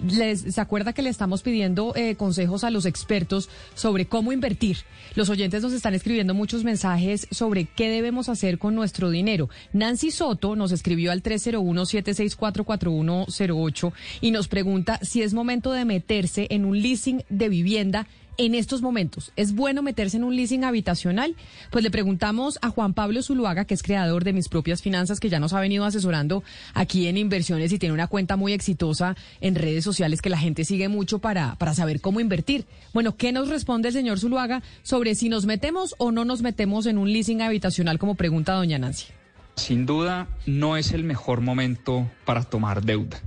Les, ¿Se acuerda que le estamos pidiendo eh, consejos a los expertos sobre cómo invertir? Los oyentes nos están escribiendo muchos mensajes sobre qué debemos hacer con nuestro dinero. Nancy Soto nos escribió al 301-764-4108 y nos pregunta si es momento de meterse en un leasing de vivienda en estos momentos? ¿Es bueno meterse en un leasing habitacional? Pues le preguntamos a Juan Pablo Zuluaga, que es creador de Mis Propias Finanzas, que ya nos ha venido asesorando aquí en inversiones y tiene una cuenta muy exitosa en redes sociales que la gente sigue mucho para, para saber cómo invertir. Bueno, ¿qué nos responde el señor Zuluaga sobre si nos metemos o no nos metemos en un leasing habitacional, como pregunta doña Nancy? Sin duda, no es el mejor momento para tomar deuda.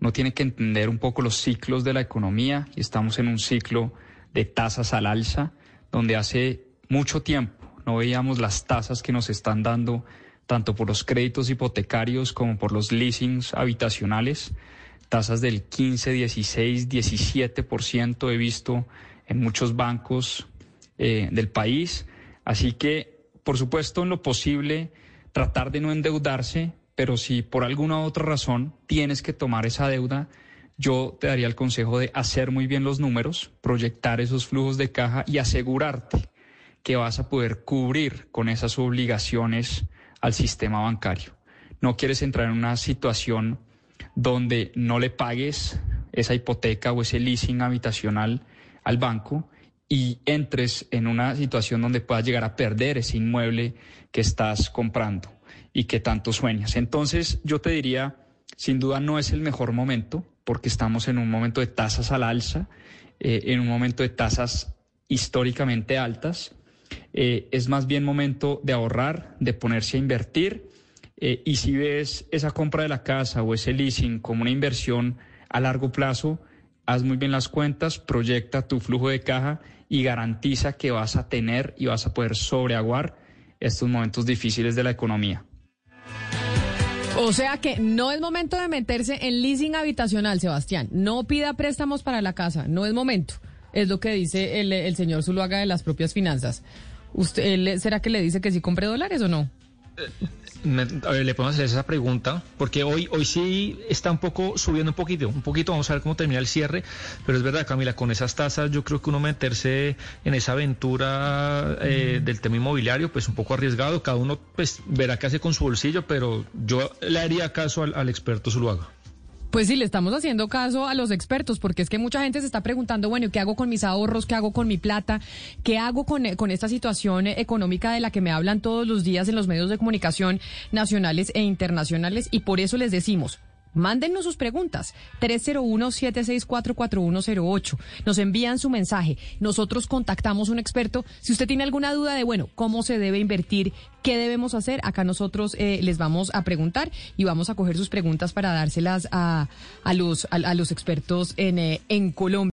Uno tiene que entender un poco los ciclos de la economía y estamos en un ciclo de tasas al alza, donde hace mucho tiempo no veíamos las tasas que nos están dando tanto por los créditos hipotecarios como por los leasings habitacionales, tasas del 15, 16, 17% he visto en muchos bancos eh, del país. Así que, por supuesto, en lo posible, tratar de no endeudarse, pero si por alguna otra razón tienes que tomar esa deuda, yo te daría el consejo de hacer muy bien los números, proyectar esos flujos de caja y asegurarte que vas a poder cubrir con esas obligaciones al sistema bancario. No quieres entrar en una situación donde no le pagues esa hipoteca o ese leasing habitacional al banco y entres en una situación donde puedas llegar a perder ese inmueble que estás comprando y que tanto sueñas. Entonces yo te diría, sin duda no es el mejor momento porque estamos en un momento de tasas al alza, eh, en un momento de tasas históricamente altas. Eh, es más bien momento de ahorrar, de ponerse a invertir. Eh, y si ves esa compra de la casa o ese leasing como una inversión a largo plazo, haz muy bien las cuentas, proyecta tu flujo de caja y garantiza que vas a tener y vas a poder sobreaguar estos momentos difíciles de la economía. O sea que no es momento de meterse en leasing habitacional, Sebastián. No pida préstamos para la casa, no es momento. Es lo que dice el, señor Zuluaga de las propias finanzas. ¿Usted, ¿Será que le dice que sí compre dólares o no? A ver, le podemos hacer esa pregunta, porque hoy, hoy sí está un poco subiendo un poquito, un poquito, vamos a ver cómo termina el cierre, pero es verdad, Camila, con esas tasas yo creo que uno meterse en esa aventura eh, del tema inmobiliario, pues un poco arriesgado, cada uno pues verá qué hace con su bolsillo, pero yo le haría caso al, al experto Zuluaga. Pues sí, le estamos haciendo caso a los expertos, porque es que mucha gente se está preguntando, bueno, ¿qué hago con mis ahorros? ¿Qué hago con mi plata? ¿Qué hago con, con esta situación económica de la que me hablan todos los días en los medios de comunicación nacionales e internacionales? Y por eso les decimos, Mándennos sus preguntas. 301-764-4108. Nos envían su mensaje. Nosotros contactamos a un experto. Si usted tiene alguna duda de, bueno, cómo se debe invertir, qué debemos hacer, acá nosotros eh, les vamos a preguntar y vamos a coger sus preguntas para dárselas a, a, los, a, los expertos en, eh, en Colombia.